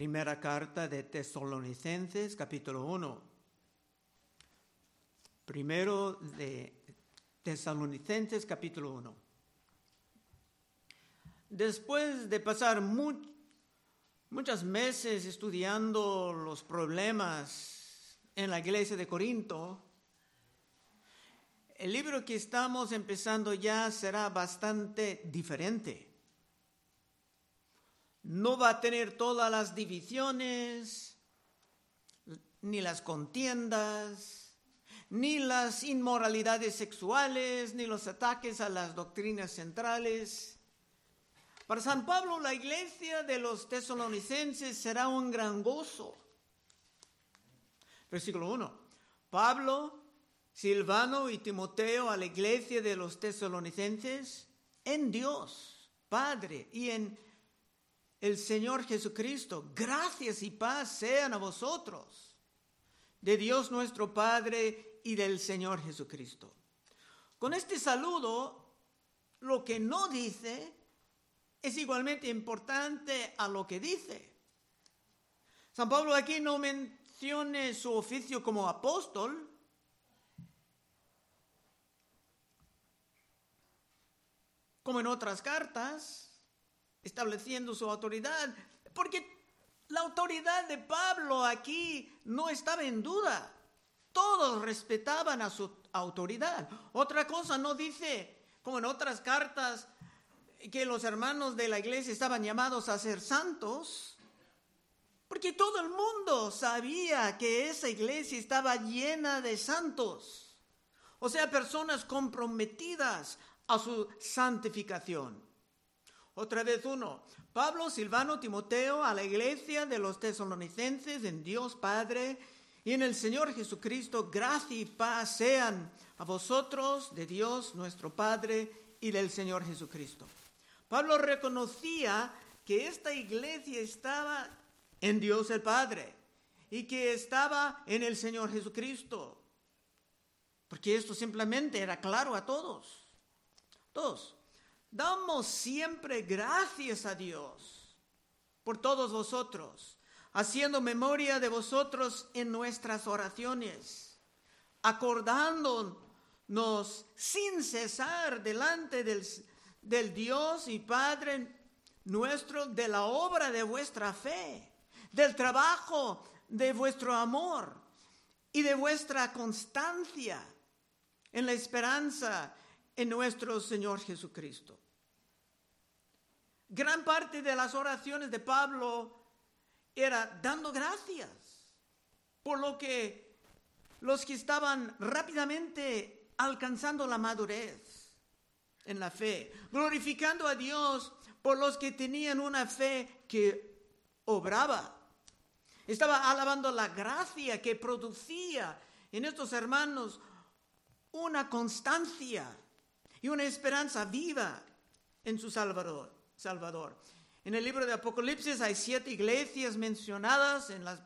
Primera carta de Tesalonicenses, capítulo 1. Primero de Tesalonicenses, capítulo 1. Después de pasar muchos meses estudiando los problemas en la iglesia de Corinto, el libro que estamos empezando ya será bastante diferente no va a tener todas las divisiones, ni las contiendas, ni las inmoralidades sexuales, ni los ataques a las doctrinas centrales. Para San Pablo, la iglesia de los tesalonicenses será un gran gozo. Versículo 1. Pablo, Silvano y Timoteo a la iglesia de los tesalonicenses en Dios, Padre, y en el Señor Jesucristo. Gracias y paz sean a vosotros, de Dios nuestro Padre y del Señor Jesucristo. Con este saludo, lo que no dice es igualmente importante a lo que dice. San Pablo aquí no menciona su oficio como apóstol, como en otras cartas, estableciendo su autoridad, porque la autoridad de Pablo aquí no estaba en duda. Todos respetaban a su autoridad. Otra cosa no dice, como en otras cartas, que los hermanos de la iglesia estaban llamados a ser santos, porque todo el mundo sabía que esa iglesia estaba llena de santos, o sea, personas comprometidas a su santificación. Otra vez uno. Pablo, Silvano, Timoteo, a la iglesia de los tesalonicenses en Dios Padre y en el Señor Jesucristo, gracia y paz sean a vosotros de Dios nuestro Padre y del Señor Jesucristo. Pablo reconocía que esta iglesia estaba en Dios el Padre y que estaba en el Señor Jesucristo. Porque esto simplemente era claro a todos. Todos. Damos siempre gracias a Dios por todos vosotros, haciendo memoria de vosotros en nuestras oraciones, acordándonos sin cesar delante del, del Dios y Padre nuestro de la obra de vuestra fe, del trabajo de vuestro amor y de vuestra constancia en la esperanza en nuestro Señor Jesucristo. Gran parte de las oraciones de Pablo era dando gracias por lo que los que estaban rápidamente alcanzando la madurez en la fe, glorificando a Dios por los que tenían una fe que obraba. Estaba alabando la gracia que producía en estos hermanos una constancia y una esperanza viva en su Salvador. Salvador. En el libro de Apocalipsis hay siete iglesias mencionadas en las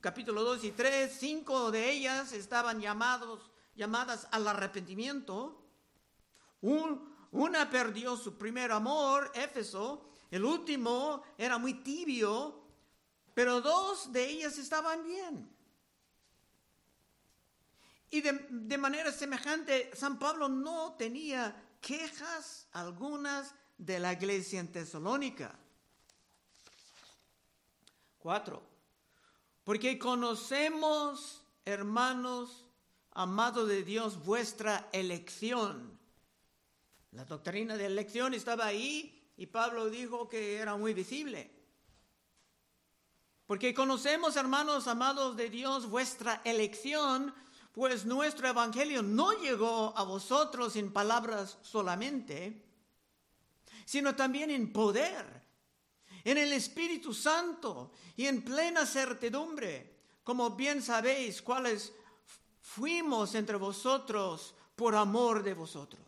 capítulo 2 y 3, cinco de ellas estaban llamados, llamadas al arrepentimiento. una perdió su primer amor, Éfeso, el último era muy tibio, pero dos de ellas estaban bien. Y de, manera semejante, San Pablo no tenía quejas algunas de la iglesia en Tesalónica. Cuatro. Porque conocemos, hermanos, amados de Dios, vuestra elección. La doctrina de elección estaba ahí y Pablo dijo que era muy visible. Porque conocemos, hermanos amados de Dios, vuestra elección, pues nuestro evangelio no llegó a vosotros en palabras solamente, sino también en poder, en el Espíritu Santo y en plena certidumbre, como bien sabéis cuáles fuimos entre vosotros por amor de vosotros.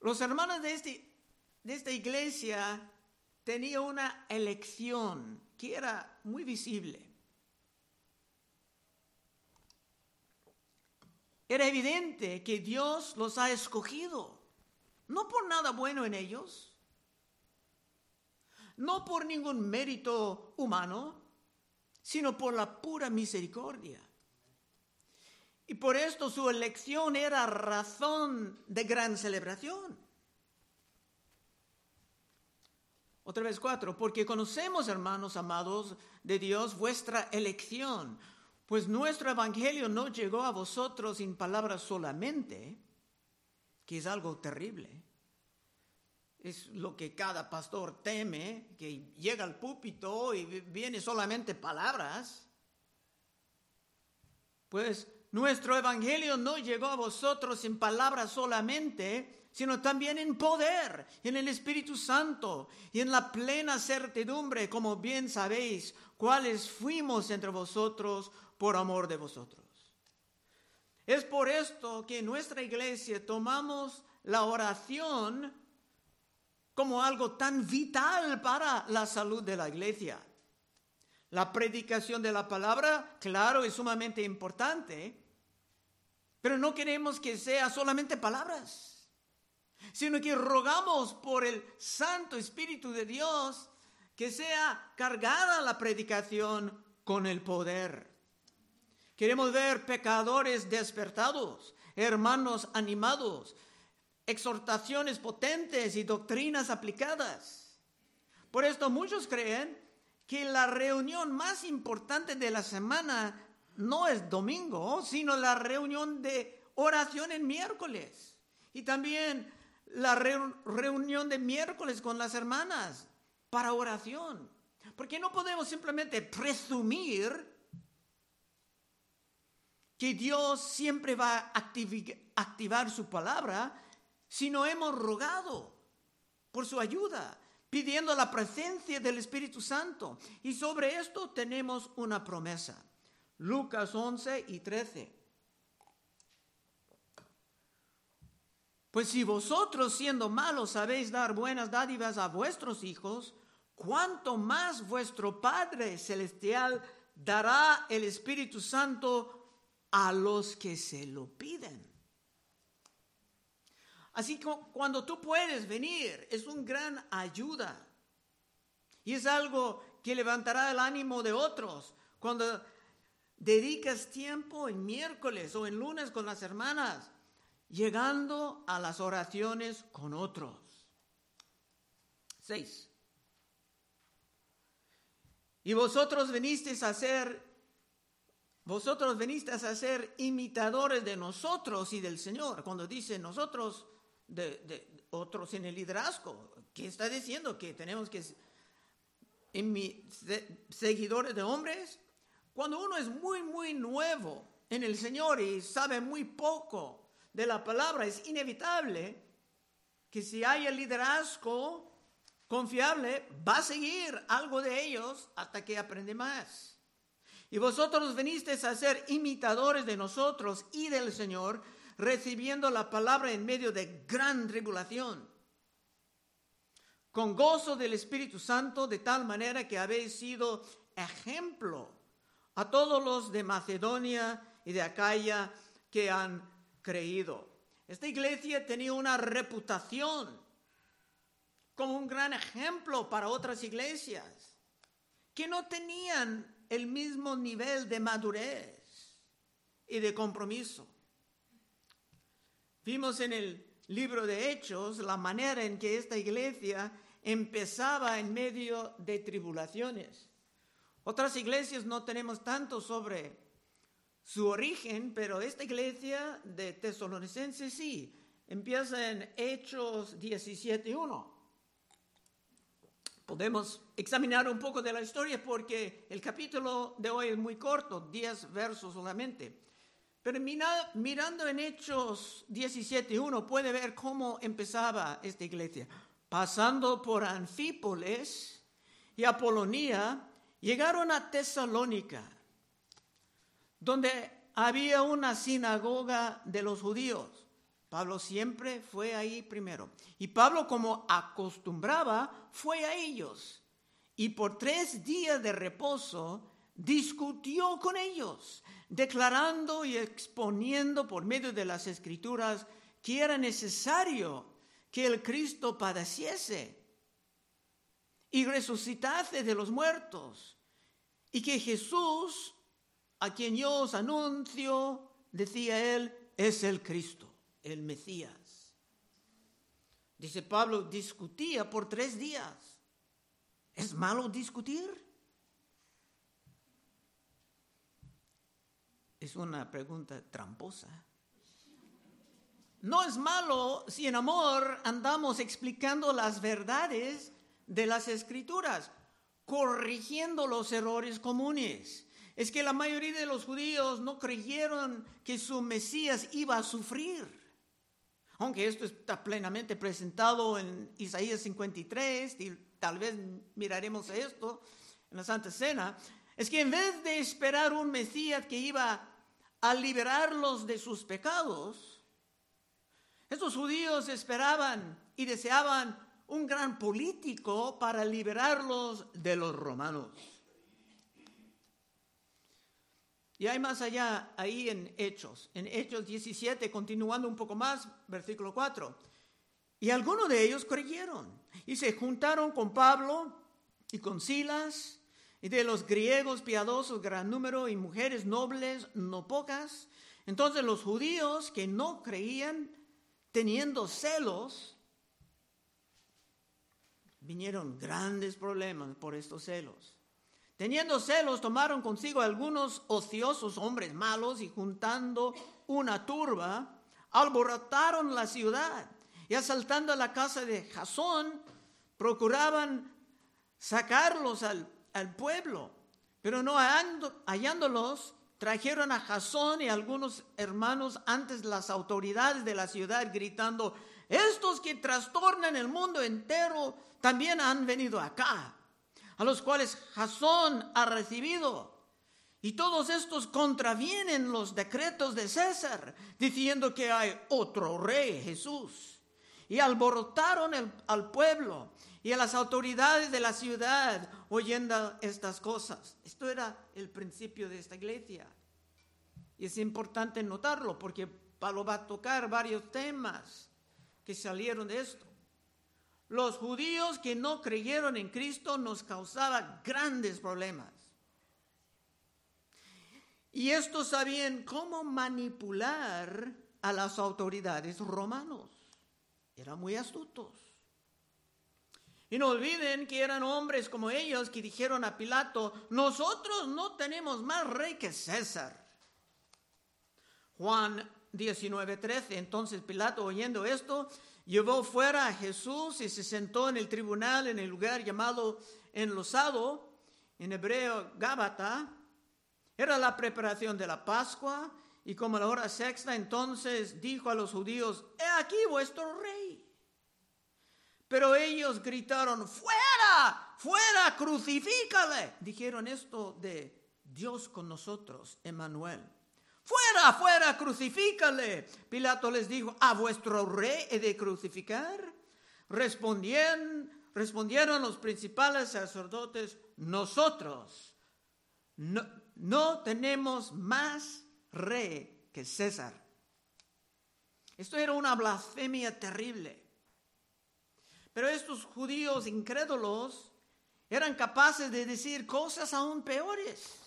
Los hermanos de, este, de esta iglesia tenían una elección que era muy visible. Era evidente que Dios los ha escogido no por nada bueno en ellos, no por ningún mérito humano, sino por la pura misericordia. Y por esto su elección era razón de gran celebración. Otra vez cuatro, porque conocemos, hermanos amados de Dios, vuestra elección, pues nuestro evangelio no llegó a vosotros sin palabras solamente, que es algo terrible. Es lo que cada pastor teme, que llega al púlpito y viene solamente palabras. Pues nuestro evangelio no llegó a vosotros en palabras solamente, sino también en poder, en el Espíritu Santo y en la plena certidumbre, como bien sabéis, cuáles fuimos entre vosotros por amor de vosotros. Es por esto que en nuestra iglesia tomamos la oración como algo tan vital para la salud de la iglesia. La predicación de la palabra, claro, es sumamente importante, pero no queremos que sea solamente palabras, sino que rogamos por el Santo Espíritu de Dios que sea cargada la predicación con el poder. Queremos ver pecadores despertados, hermanos animados, exhortaciones potentes y doctrinas aplicadas. Por esto muchos creen que la reunión más importante de la semana no es domingo, sino la reunión de oración en miércoles. Y también la reunión de miércoles con las hermanas para oración. Porque no podemos simplemente presumir que Dios siempre va a activar su palabra, sino hemos rogado por su ayuda, pidiendo la presencia del Espíritu Santo. Y sobre esto tenemos una promesa. Lucas 11 y 13. Pues si vosotros siendo malos sabéis dar buenas dádivas a vuestros hijos, cuánto más vuestro Padre Celestial dará el Espíritu Santo a los que se lo piden. Así que cuando tú puedes venir, es un gran ayuda. Y es algo que levantará el ánimo de otros. Cuando dedicas tiempo en miércoles o en lunes con las hermanas, llegando a las oraciones con otros. Seis. Y vosotros venisteis a ser vosotros venisteis a ser imitadores de nosotros y del Señor. Cuando dice nosotros, de, otros en el liderazgo, ¿qué está diciendo? Que tenemos que ser seguidores de hombres. Cuando uno es muy, muy nuevo en el Señor y sabe muy poco de la palabra, es inevitable que si hay el liderazgo confiable, va a seguir algo de ellos hasta que aprende más. Y vosotros venisteis a ser imitadores de nosotros y del Señor, recibiendo la palabra en medio de gran tribulación, con gozo del Espíritu Santo, de tal manera que habéis sido ejemplo a todos los de Macedonia y de Acaya que han creído. Esta iglesia tenía una reputación como un gran ejemplo para otras iglesias que no tenían el mismo nivel de madurez y de compromiso. Vimos en el libro de Hechos la manera en que esta iglesia empezaba en medio de tribulaciones. Otras iglesias no tenemos tanto sobre su origen, pero esta iglesia de Tesalonicenses sí. Empieza en Hechos 17.1 podemos examinar un poco de la historia porque el capítulo de hoy es muy corto, 10 versos solamente. Pero mirando en Hechos 17.1 puede ver cómo empezaba esta iglesia. Pasando por Anfípolis y Apolonía, llegaron a Tesalónica, donde había una sinagoga de los judíos. Pablo siempre fue ahí primero. Y Pablo, como acostumbraba, fue a ellos. Y por tres días de reposo discutió con ellos, declarando y exponiendo por medio de las escrituras que era necesario que el Cristo padeciese y resucitase de los muertos, y que Jesús, a quien yo os anuncio, decía él, es el Cristo, el Mesías. Dice Pablo, discutía por tres días. ¿Es malo discutir? Es una pregunta tramposa. No es malo si en amor andamos explicando las verdades de las escrituras, corrigiendo los errores comunes. Es que la mayoría de los judíos no creyeron que su Mesías iba a sufrir. Aunque esto está plenamente presentado en Isaías 53, y tal vez miraremos esto en la Santa Cena, es que en vez de esperar un Mesías que iba a liberarlos de sus pecados, estos judíos esperaban y deseaban un gran político para liberarlos de los romanos. Y hay más allá, ahí en Hechos, en Hechos 17, continuando un poco más, versículo 4. Y algunos de ellos creyeron y se juntaron con Pablo y con Silas, y de los griegos piadosos gran número y mujeres nobles no pocas. Entonces los judíos que no creían, teniendo celos, vinieron grandes problemas por estos celos. Teniendo celos, tomaron consigo algunos ociosos hombres malos y juntando una turba, alborotaron la ciudad y asaltando la casa de Jasón, procuraban sacarlos al, pueblo. Pero no hallándolos, trajeron a Jasón y algunos hermanos antes las autoridades de la ciudad, gritando, estos que trastornan el mundo entero también han venido acá, a los cuales Jasón ha recibido. Y todos estos contravienen los decretos de César, diciendo que hay otro rey, Jesús. Y alborotaron al pueblo y a las autoridades de la ciudad oyendo estas cosas. Esto era el principio de esta iglesia. Y es importante notarlo porque Pablo va a tocar varios temas que salieron de esto. Los judíos que no creyeron en Cristo nos causaban grandes problemas. Y estos sabían cómo manipular a las autoridades romanos. Eran muy astutos. Y no olviden que eran hombres como ellos que dijeron a Pilato, nosotros no tenemos más rey que César. Juan 19:13. Entonces Pilato, oyendo esto, llevó fuera a Jesús y se sentó en el tribunal en el lugar llamado enlosado, en hebreo Gábata. Era la preparación de la Pascua y como la hora sexta, entonces dijo a los judíos, he aquí vuestro rey. Pero ellos gritaron, fuera, fuera, crucifícale. Dijeron esto de Dios con nosotros, Emmanuel. Fuera, fuera, crucifícale. Pilato les dijo, ¿a vuestro rey he de crucificar? Respondieron, respondieron los principales sacerdotes, nosotros no, no tenemos más rey que César. Esto era una blasfemia terrible. Pero estos judíos incrédulos eran capaces de decir cosas aún peores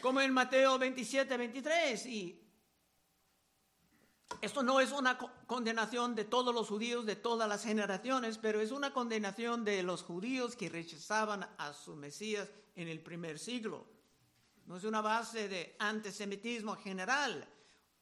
como en Mateo 27, 23. Y esto no es una condenación de todos los judíos de todas las generaciones, pero es una condenación de los judíos que rechazaban a su Mesías en el primer siglo. No es una base de antisemitismo general,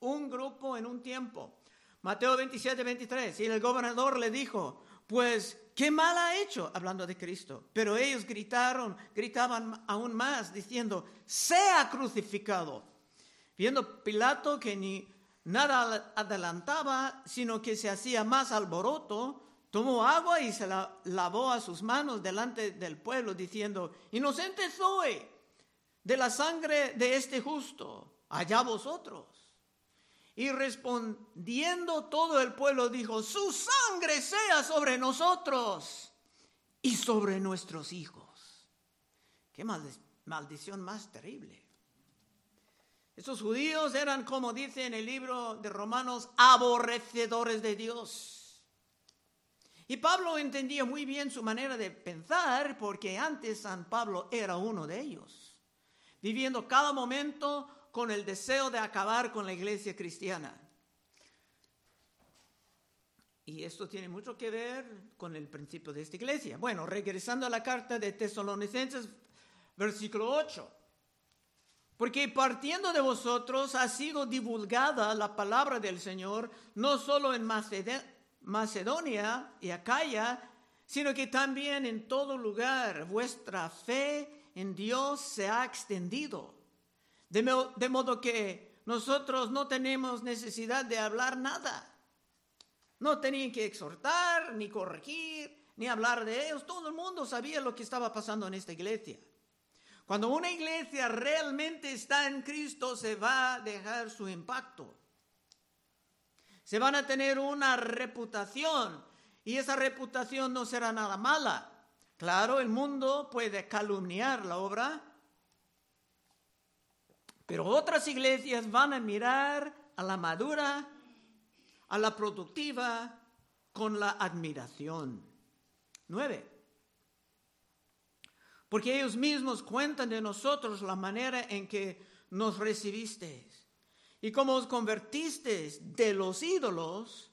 un grupo en un tiempo. Mateo 27, 23. Y el gobernador le dijo, pues ¿Qué mal ha hecho? Hablando de Cristo. Pero ellos gritaron, gritaban aún más, diciendo, sea crucificado. Viendo Pilato que ni nada adelantaba, sino que se hacía más alboroto, tomó agua y se la lavó a sus manos delante del pueblo, diciendo, inocente soy de la sangre de este justo, allá vosotros. Y respondiendo todo el pueblo dijo, su sangre sea sobre nosotros y sobre nuestros hijos. Qué maldición más terrible. Estos judíos eran, como dice en el libro de Romanos, aborrecedores de Dios. Y Pablo entendía muy bien su manera de pensar porque antes San Pablo era uno de ellos, viviendo cada momento con el deseo de acabar con la iglesia cristiana. Y esto tiene mucho que ver con el principio de esta iglesia. Bueno, regresando a la carta de Tesalonicenses, versículo 8. Porque partiendo de vosotros ha sido divulgada la palabra del Señor, no solo en Macedonia y Acaya, sino que también en todo lugar vuestra fe en Dios se ha extendido. De, modo que nosotros no tenemos necesidad de hablar nada no tenían que exhortar, ni corregir, ni hablar de ellos. Todo el mundo sabía lo que estaba pasando en esta iglesia. Cuando una iglesia realmente está en Cristo, se va a dejar su impacto. Se van a tener una reputación y esa reputación no será nada mala. Claro, el mundo puede calumniar la obra, pero otras iglesias van a mirar a la madura a la productiva con la admiración. Nueve. Porque ellos mismos cuentan de nosotros la manera en que nos recibisteis y cómo os convertisteis de los ídolos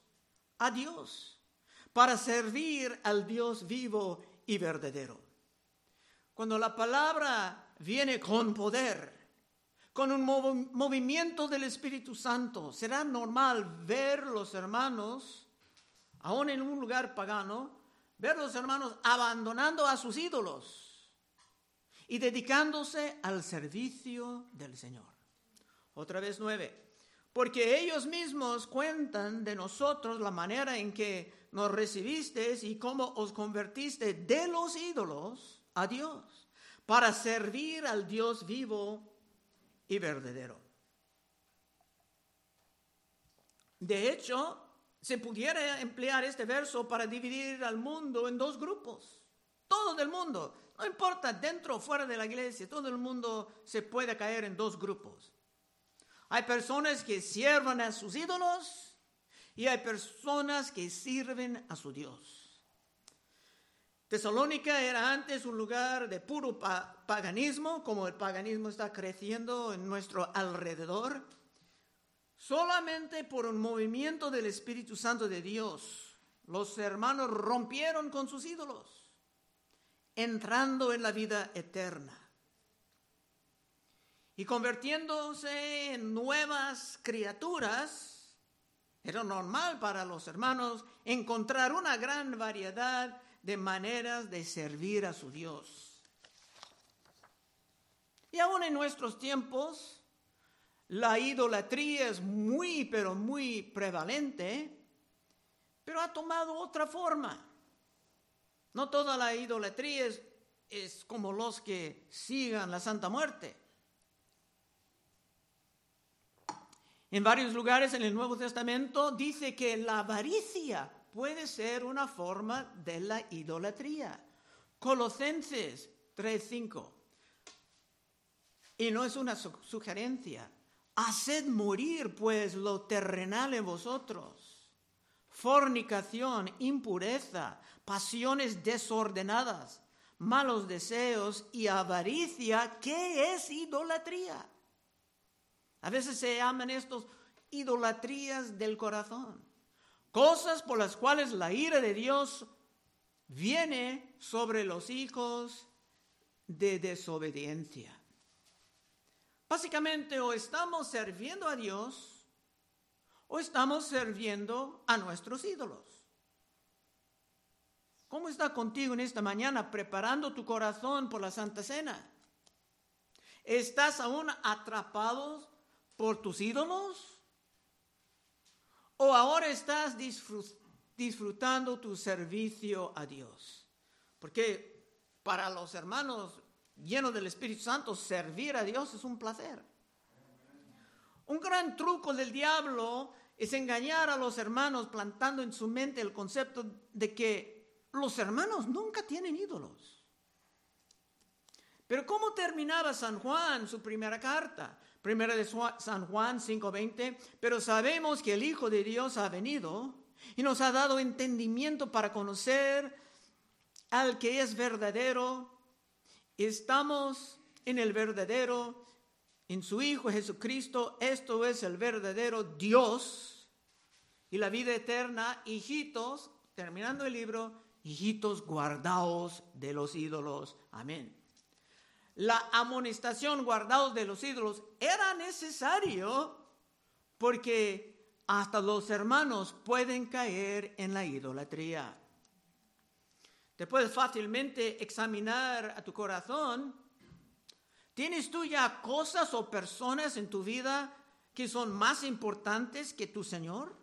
a Dios para servir al Dios vivo y verdadero. Cuando la palabra viene con poder, con un movimiento del Espíritu Santo. Será normal ver los hermanos, aún en un lugar pagano, ver los hermanos abandonando a sus ídolos y dedicándose al servicio del Señor. Otra vez nueve. Porque ellos mismos cuentan de nosotros la manera en que nos recibisteis y cómo os convertiste de los ídolos a Dios para servir al Dios vivo y verdadero. De hecho, se pudiera emplear este verso para dividir al mundo en dos grupos. Todo el mundo, no importa dentro o fuera de la iglesia, todo el mundo se puede caer en dos grupos. Hay personas que sirven a sus ídolos y hay personas que sirven a su Dios. Tesalónica era antes un lugar de puro paganismo, como el paganismo está creciendo en nuestro alrededor. Solamente por un movimiento del Espíritu Santo de Dios, los hermanos rompieron con sus ídolos, entrando en la vida eterna y convirtiéndose en nuevas criaturas. Era normal para los hermanos encontrar una gran variedad de maneras de servir a su Dios. Y aún en nuestros tiempos, la idolatría es muy, pero muy prevalente, pero ha tomado otra forma. No toda la idolatría es, es como los que sigan la Santa Muerte. En varios lugares en el Nuevo Testamento dice que la avaricia puede ser una forma de la idolatría. Colosenses 3:5. Y no es una sugerencia. Haced morir pues lo terrenal en vosotros. Fornicación, impureza, pasiones desordenadas, malos deseos y avaricia, ¿qué es idolatría? A veces se llaman estos idolatrías del corazón cosas por las cuales la ira de Dios viene sobre los hijos de desobediencia. Básicamente o estamos sirviendo a Dios o estamos sirviendo a nuestros ídolos. ¿Cómo está contigo en esta mañana preparando tu corazón por la Santa Cena? ¿Estás aún atrapado por tus ídolos? O ahora estás disfrutando tu servicio a Dios. Porque para los hermanos llenos del Espíritu Santo, servir a Dios es un placer. Un gran truco del diablo es engañar a los hermanos plantando en su mente el concepto de que los hermanos nunca tienen ídolos. Pero ¿cómo terminaba San Juan su primera carta? Primera de San Juan 5:20, pero sabemos que el Hijo de Dios ha venido y nos ha dado entendimiento para conocer al que es verdadero. Estamos en el verdadero, en su Hijo Jesucristo. Esto es el verdadero Dios y la vida eterna. Hijitos, terminando el libro, hijitos guardados de los ídolos. Amén. La amonestación guardados de los ídolos era necesario porque hasta los hermanos pueden caer en la idolatría. Te puedes fácilmente examinar a tu corazón. ¿Tienes tú ya cosas o personas en tu vida que son más importantes que tu Señor?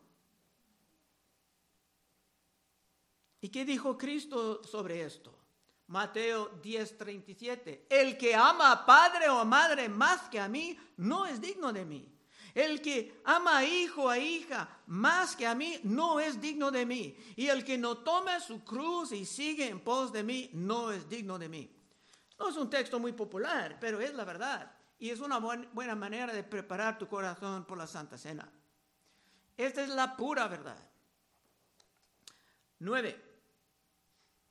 ¿Y qué dijo Cristo sobre esto? Mateo 10:37. El que ama a padre o a madre más que a mí, no es digno de mí. El que ama a hijo a hija más que a mí no es digno de mí. Y el que no toma su cruz y sigue en pos de mí no es digno de mí. No es un texto muy popular, pero es la verdad. Y es una buena manera de preparar tu corazón por la Santa Cena. Esta es la pura verdad. Nueve.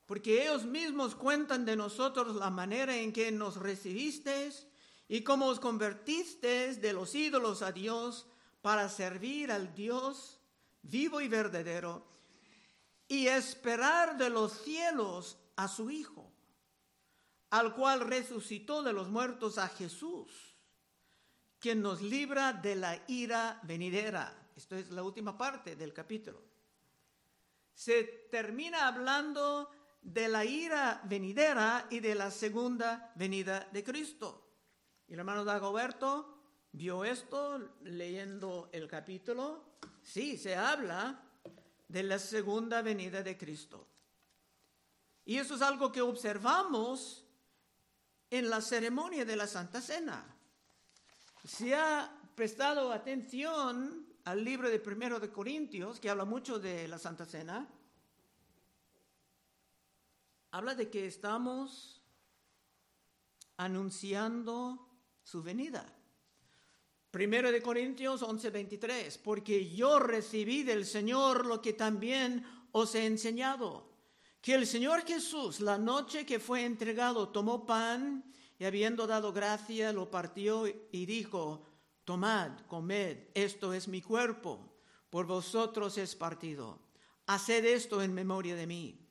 Porque ellos mismos cuentan de nosotros la manera en que nos recibisteis y cómo os convertisteis de los ídolos a Dios para servir al Dios vivo y verdadero y esperar de los cielos a su Hijo, al cual resucitó de los muertos a Jesús, quien nos libra de la ira venidera. Esto es la última parte del capítulo. Se termina hablando de la ira venidera y de la segunda venida de Cristo. Y el hermano Dagoberto vio esto leyendo el capítulo. Sí, se habla de la segunda venida de Cristo. Y eso es algo que observamos en la ceremonia de la Santa Cena. Si ha prestado atención al libro de Primero de Corintios, que habla mucho de la Santa Cena, habla de que estamos anunciando su venida. Primero de Corintios 11:23, porque yo recibí del Señor lo que también os he enseñado, que el Señor Jesús, la noche que fue entregado, tomó pan y habiendo dado gracia, lo partió y dijo, tomad, comed, esto es mi cuerpo, por vosotros es partido. Haced esto en memoria de mí.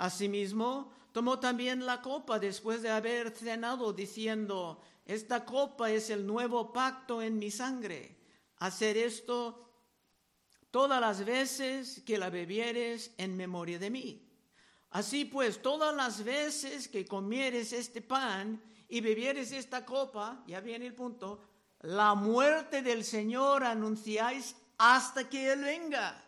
Asimismo, tomó también la copa después de haber cenado, diciendo, esta copa es el nuevo pacto en mi sangre. Hacer esto todas las veces que la bebieres en memoria de mí. Así pues, todas las veces que comieres este pan y bebieres esta copa, ya viene el punto, la muerte del Señor anunciáis hasta que Él venga.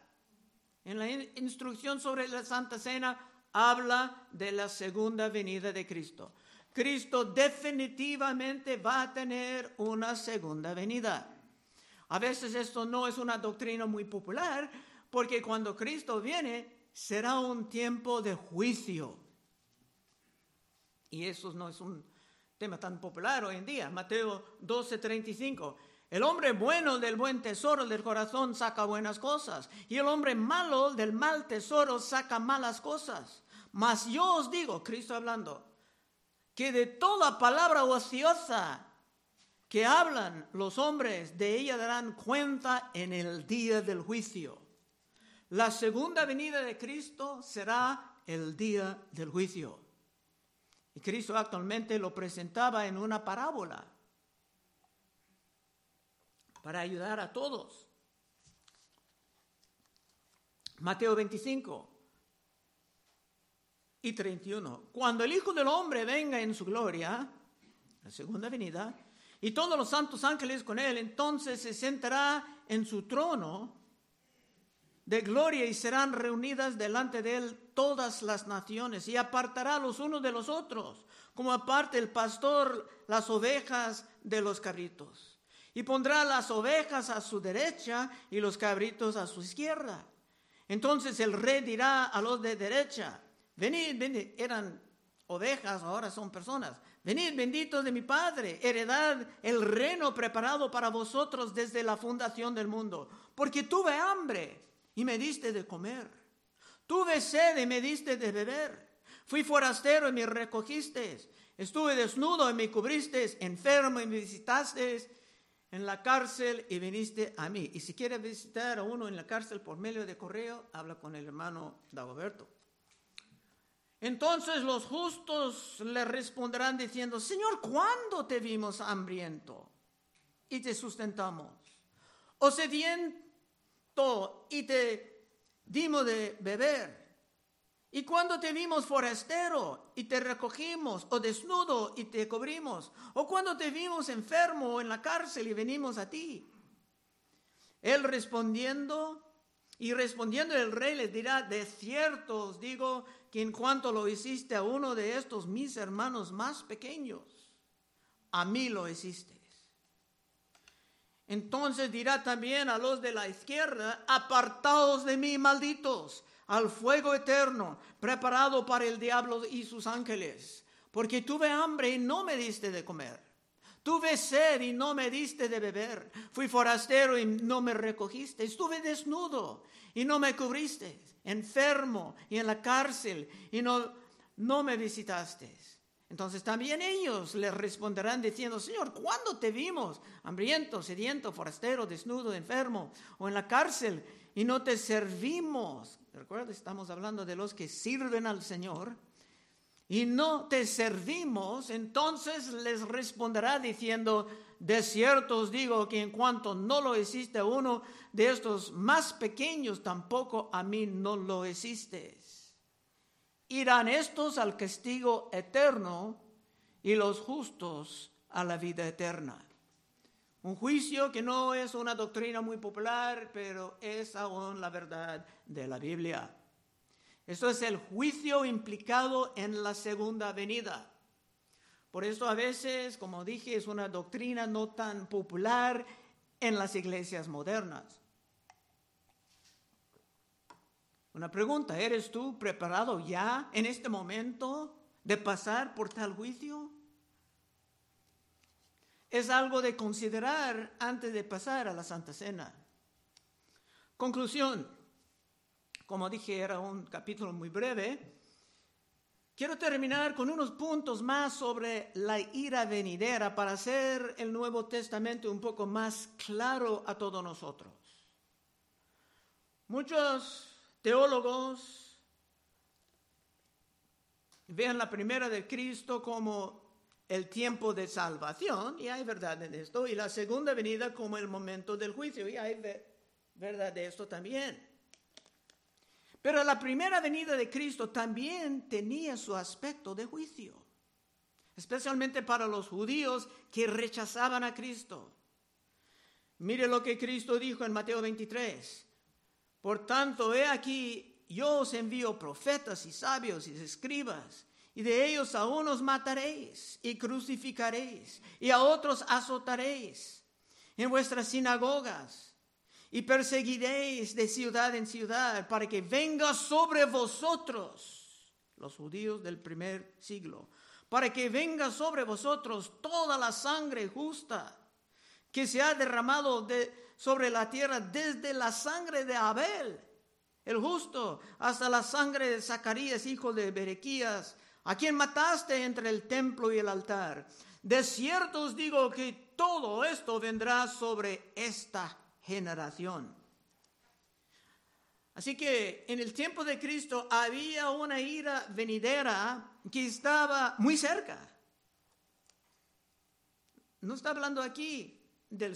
En la instrucción sobre la Santa Cena habla de la segunda venida de Cristo. Cristo definitivamente va a tener una segunda venida. A veces esto no es una doctrina muy popular porque cuando Cristo viene será un tiempo de juicio. Y eso no es un tema tan popular hoy en día. Mateo 12:35. El hombre bueno del buen tesoro del corazón saca buenas cosas y el hombre malo del mal tesoro saca malas cosas. Mas yo os digo, Cristo hablando, que de toda palabra ociosa que hablan los hombres, de ella darán cuenta en el día del juicio. La segunda venida de Cristo será el día del juicio. Y Cristo actualmente lo presentaba en una parábola para ayudar a todos. Mateo 25 y 31. Cuando el Hijo del Hombre venga en su gloria, la segunda venida, y todos los santos ángeles con él, entonces se sentará en su trono de gloria y serán reunidas delante de él todas las naciones y apartará los unos de los otros, como aparte el pastor las ovejas de los cabritos. Y pondrá las ovejas a su derecha y los cabritos a su izquierda. Entonces el rey dirá a los de derecha, Venid, venid, eran ovejas, ahora son personas. Venid, benditos de mi Padre, heredad el reino preparado para vosotros desde la fundación del mundo. Porque tuve hambre y me diste de comer. Tuve sed y me diste de beber. Fui forastero y me recogiste. Estuve desnudo y me cubriste, enfermo y me visitaste en la cárcel y viniste a mí. Y si quieres visitar a uno en la cárcel por medio de correo, habla con el hermano Dagoberto. Entonces los justos le responderán diciendo, Señor, ¿cuándo te vimos hambriento y te sustentamos? ¿O sediento y te dimos de beber? ¿Y cuando te vimos forastero y te recogimos, o desnudo y te cubrimos? ¿O cuando te vimos enfermo en la cárcel y venimos a ti? Él respondiendo, y respondiendo el rey les dirá, de cierto os digo que en cuanto lo hiciste a uno de estos mis hermanos más pequeños, a mí lo hiciste. Entonces dirá también a los de la izquierda, apartaos de mí, malditos, al fuego eterno, preparado para el diablo y sus ángeles, porque tuve hambre y no me diste de comer. Tuve sed y no me diste de beber. Fui forastero y no me recogiste. Estuve desnudo y no me cubriste enfermo y en la cárcel y no, no me visitaste. Entonces también ellos le responderán diciendo, Señor, ¿cuándo te vimos? Hambriento, sediento, forastero, desnudo, enfermo o en la cárcel y no te servimos. Recuerda, estamos hablando de los que sirven al Señor y no te servimos. Entonces les responderá diciendo, de cierto os digo que en cuanto no lo hiciste a uno de estos más pequeños, tampoco a mí no lo hiciste irán estos al castigo eterno y los justos a la vida eterna. Un juicio que no es una doctrina muy popular, pero es aún la verdad de la Biblia. Esto es el juicio implicado en la segunda venida. Por eso a veces, como dije, es una doctrina no tan popular en las iglesias modernas. Una pregunta, ¿eres tú preparado ya en este momento de pasar por tal juicio? Es algo de considerar antes de pasar a la Santa Cena. Conclusión, como dije, era un capítulo muy breve. Quiero terminar con unos puntos más sobre la ira venidera para hacer el Nuevo Testamento un poco más claro a todos nosotros. Muchos teólogos vean la primera de Cristo como el tiempo de salvación, y hay verdad en esto, y la segunda venida como el momento del juicio, y hay verdad de esto también. Pero la primera venida de Cristo también tenía su aspecto de juicio, especialmente para los judíos que rechazaban a Cristo. Mire lo que Cristo dijo en Mateo 23. Por tanto, he aquí, yo os envío profetas y sabios y escribas, y de ellos a unos mataréis y crucificaréis, y a otros azotaréis en vuestras sinagogas, y perseguiréis de ciudad en ciudad, para que venga sobre vosotros, los judíos del primer siglo, para que venga sobre vosotros toda la sangre justa que se ha derramado de sobre la tierra desde la sangre de Abel, el justo, hasta la sangre de Zacarías, hijo de Berequías, a quien mataste entre el templo y el altar. De cierto os digo que todo esto vendrá sobre esta generación. Así que en el tiempo de Cristo había una ira venidera que estaba muy cerca. No está hablando aquí de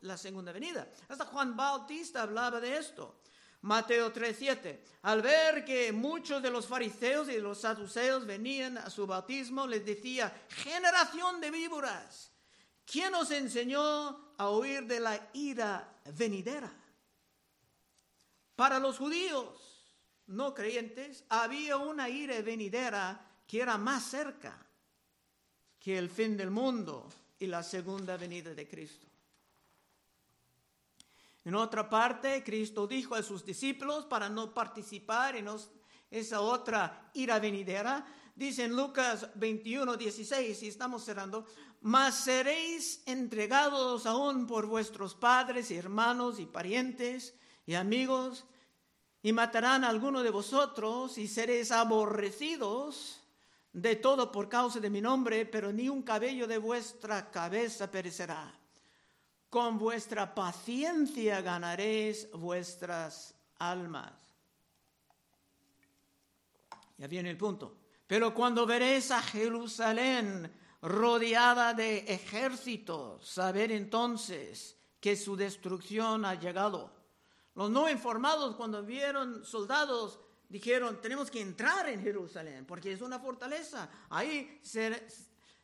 la segunda venida. Hasta Juan Bautista hablaba de esto. Mateo 3:7. Al ver que muchos de los fariseos y de los saduceos venían a su bautismo, les decía, generación de víboras, ¿quién os enseñó a huir de la ira venidera? Para los judíos no creyentes había una ira venidera que era más cerca que el fin del mundo y la segunda venida de Cristo. En otra parte, Cristo dijo a sus discípulos para no participar en esa otra ira venidera, dice en Lucas 21, 16, y estamos cerrando, mas seréis entregados aún por vuestros padres y hermanos y parientes y amigos y matarán a alguno de vosotros y seréis aborrecidos de todo por causa de mi nombre, pero ni un cabello de vuestra cabeza perecerá. Con vuestra paciencia ganaréis vuestras almas. Ya viene el punto. Pero cuando veréis a Jerusalén rodeada de ejércitos, saber entonces que su destrucción ha llegado. Los no informados cuando vieron soldados dijeron, tenemos que entrar en Jerusalén porque es una fortaleza, ahí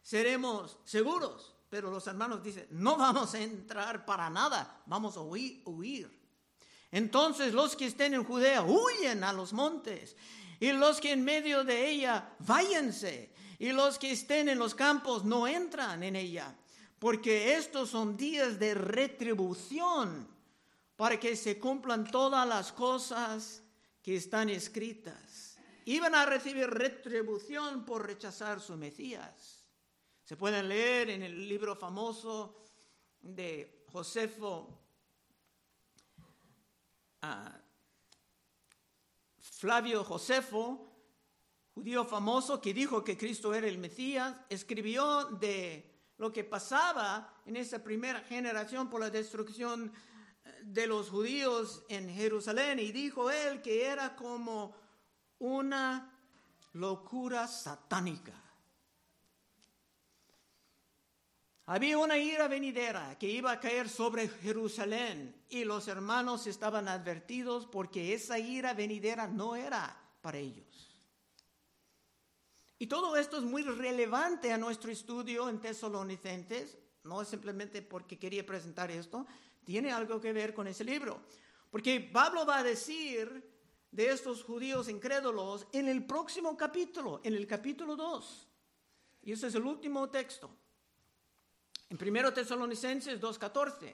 seremos seguros. Pero los hermanos dicen, no vamos a entrar para nada, vamos a huir. Entonces los que estén en Judea huyen a los montes y los que en medio de ella váyanse y los que estén en los campos no entran en ella, porque estos son días de retribución para que se cumplan todas las cosas que están escritas. Iban a recibir retribución por rechazar su Mesías. Se pueden leer en el libro famoso de Josefo ah, Flavio Josefo, judío famoso que dijo que Cristo era el Mesías, escribió de lo que pasaba en esa primera generación por la destrucción de los judíos en Jerusalén y dijo él que era como una locura satánica. Había una ira venidera que iba a caer sobre Jerusalén y los hermanos estaban advertidos porque esa ira venidera no era para ellos. Y todo esto es muy relevante a nuestro estudio en Tesalonicenses, no es simplemente porque quería presentar esto, tiene algo que ver con ese libro. Porque Pablo va a decir de estos judíos incrédulos en el próximo capítulo, en el capítulo 2. Y ese es el último texto. En 1 Tesalonicenses 2.14.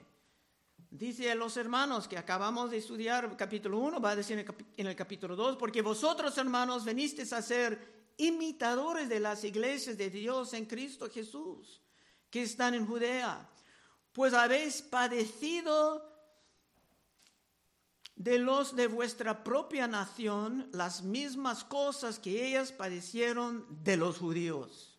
Dice a los hermanos que acabamos de estudiar capítulo 1, va a decir en el capítulo 2, porque vosotros hermanos venisteis a ser imitadores de las iglesias de Dios en Cristo Jesús, que están en Judea pues habéis padecido de los de vuestra propia nación las mismas cosas que ellas padecieron de los judíos.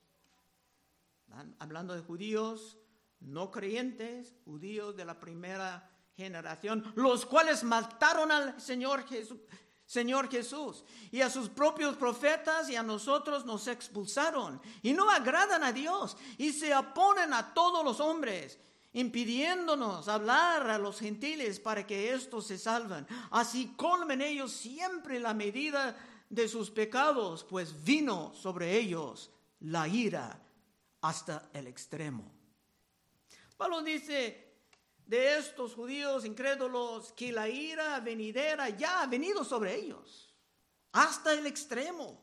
Hablando de judíos no creyentes, judíos de la primera generación, los cuales mataron al Señor Jesús, Señor Jesús, y a sus propios profetas y a nosotros nos expulsaron, y no agradan a Dios, y se oponen a todos los hombres impidiéndonos hablar a los gentiles para que éstos se salven. Así colmen ellos siempre la medida de sus pecados, pues vino sobre ellos la ira hasta el extremo. Pablo dice de estos judíos incrédulos que la ira venidera ya ha venido sobre ellos, hasta el extremo.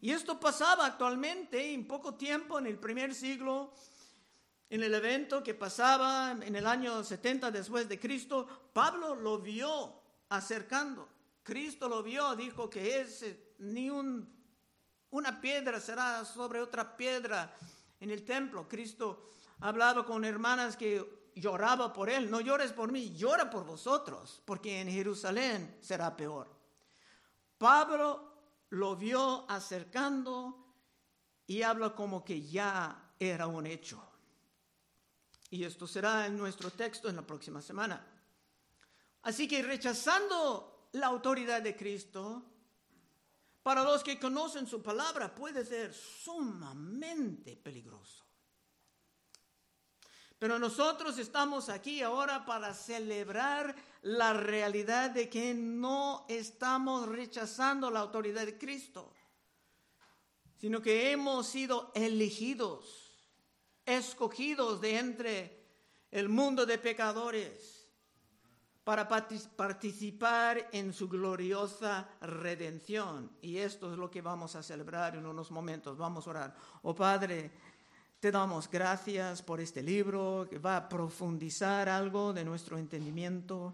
Y esto pasaba actualmente en poco tiempo, en el primer siglo, en el evento que pasaba en el año 70 después de Cristo, Pablo lo vio acercando. Cristo lo vio, dijo que ni un, una piedra será sobre otra piedra en el templo. Cristo hablaba con hermanas que lloraba por él. No llores por mí, llora por vosotros, porque en Jerusalén será peor. Pablo lo vio acercando y habla como que ya era un hecho. Y esto será en nuestro texto en la próxima semana. Así que rechazando la autoridad de Cristo, para los que conocen su palabra puede ser sumamente peligroso. Pero nosotros estamos aquí ahora para celebrar la realidad de que no estamos rechazando la autoridad de Cristo, sino que hemos sido elegidos escogidos de entre el mundo de pecadores para participar en su gloriosa redención. Y esto es lo que vamos a celebrar en unos momentos. Vamos a orar. Oh Padre, te damos gracias por este libro que va a profundizar algo de nuestro entendimiento.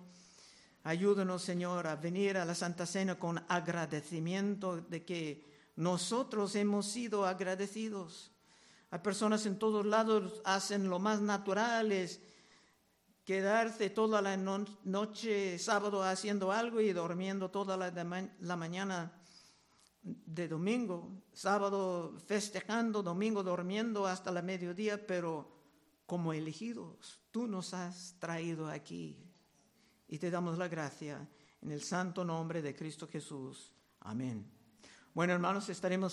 Ayúdanos, Señor, a venir a la Santa Cena con agradecimiento de que nosotros hemos sido agradecidos hay personas en todos lados hacen lo más natural, quedarse toda la noche sábado haciendo algo y durmiendo toda la mañana de domingo, sábado festejando, domingo durmiendo hasta la mediodía, pero como elegidos, tú nos has traído aquí y te damos la gracia en el santo nombre de Cristo Jesús. Amén. Bueno, hermanos, estaremos en